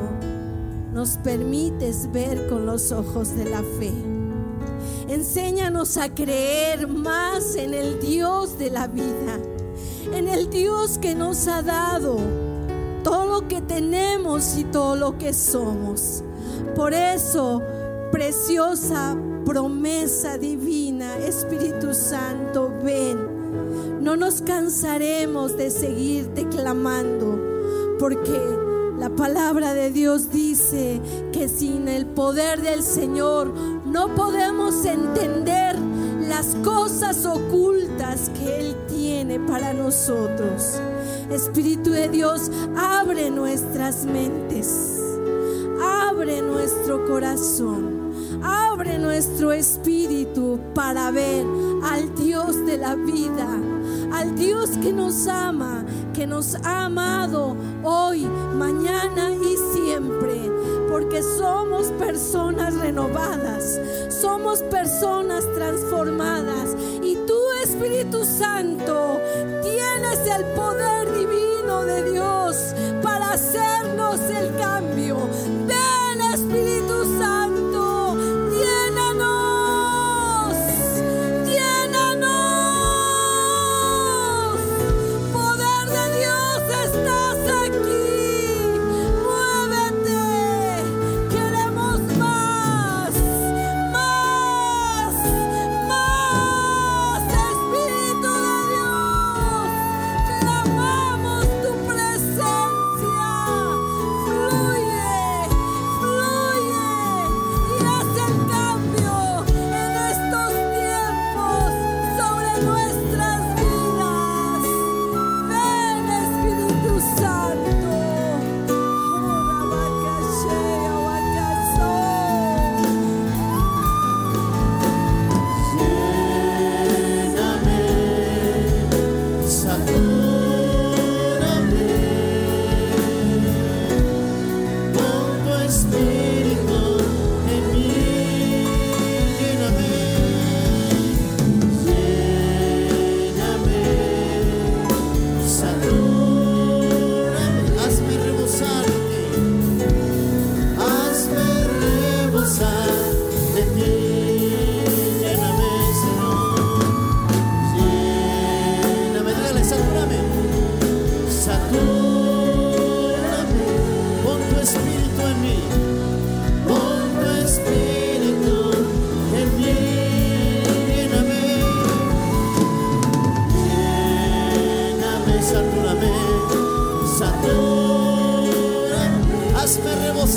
nos permites ver con los ojos de la fe. Enséñanos a creer más en el Dios de la vida, en el Dios que nos ha dado todo lo que tenemos y todo lo que somos. Por eso, preciosa promesa divina, Espíritu Santo, ven. No nos cansaremos de seguirte clamando, porque la palabra de Dios dice que sin el poder del Señor no podemos entender las cosas ocultas que Él tiene para nosotros. Espíritu de Dios, abre nuestras mentes, abre nuestro corazón, abre nuestro espíritu para ver al Dios de la vida, al Dios que nos ama, que nos ha amado hoy, mañana y siempre, porque somos personas renovadas, somos personas transformadas y tú Espíritu Santo tienes el poder divino de Dios para hacernos el cambio. Ven Espíritu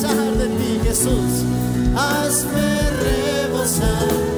de ti, Jesús, hazme rebosar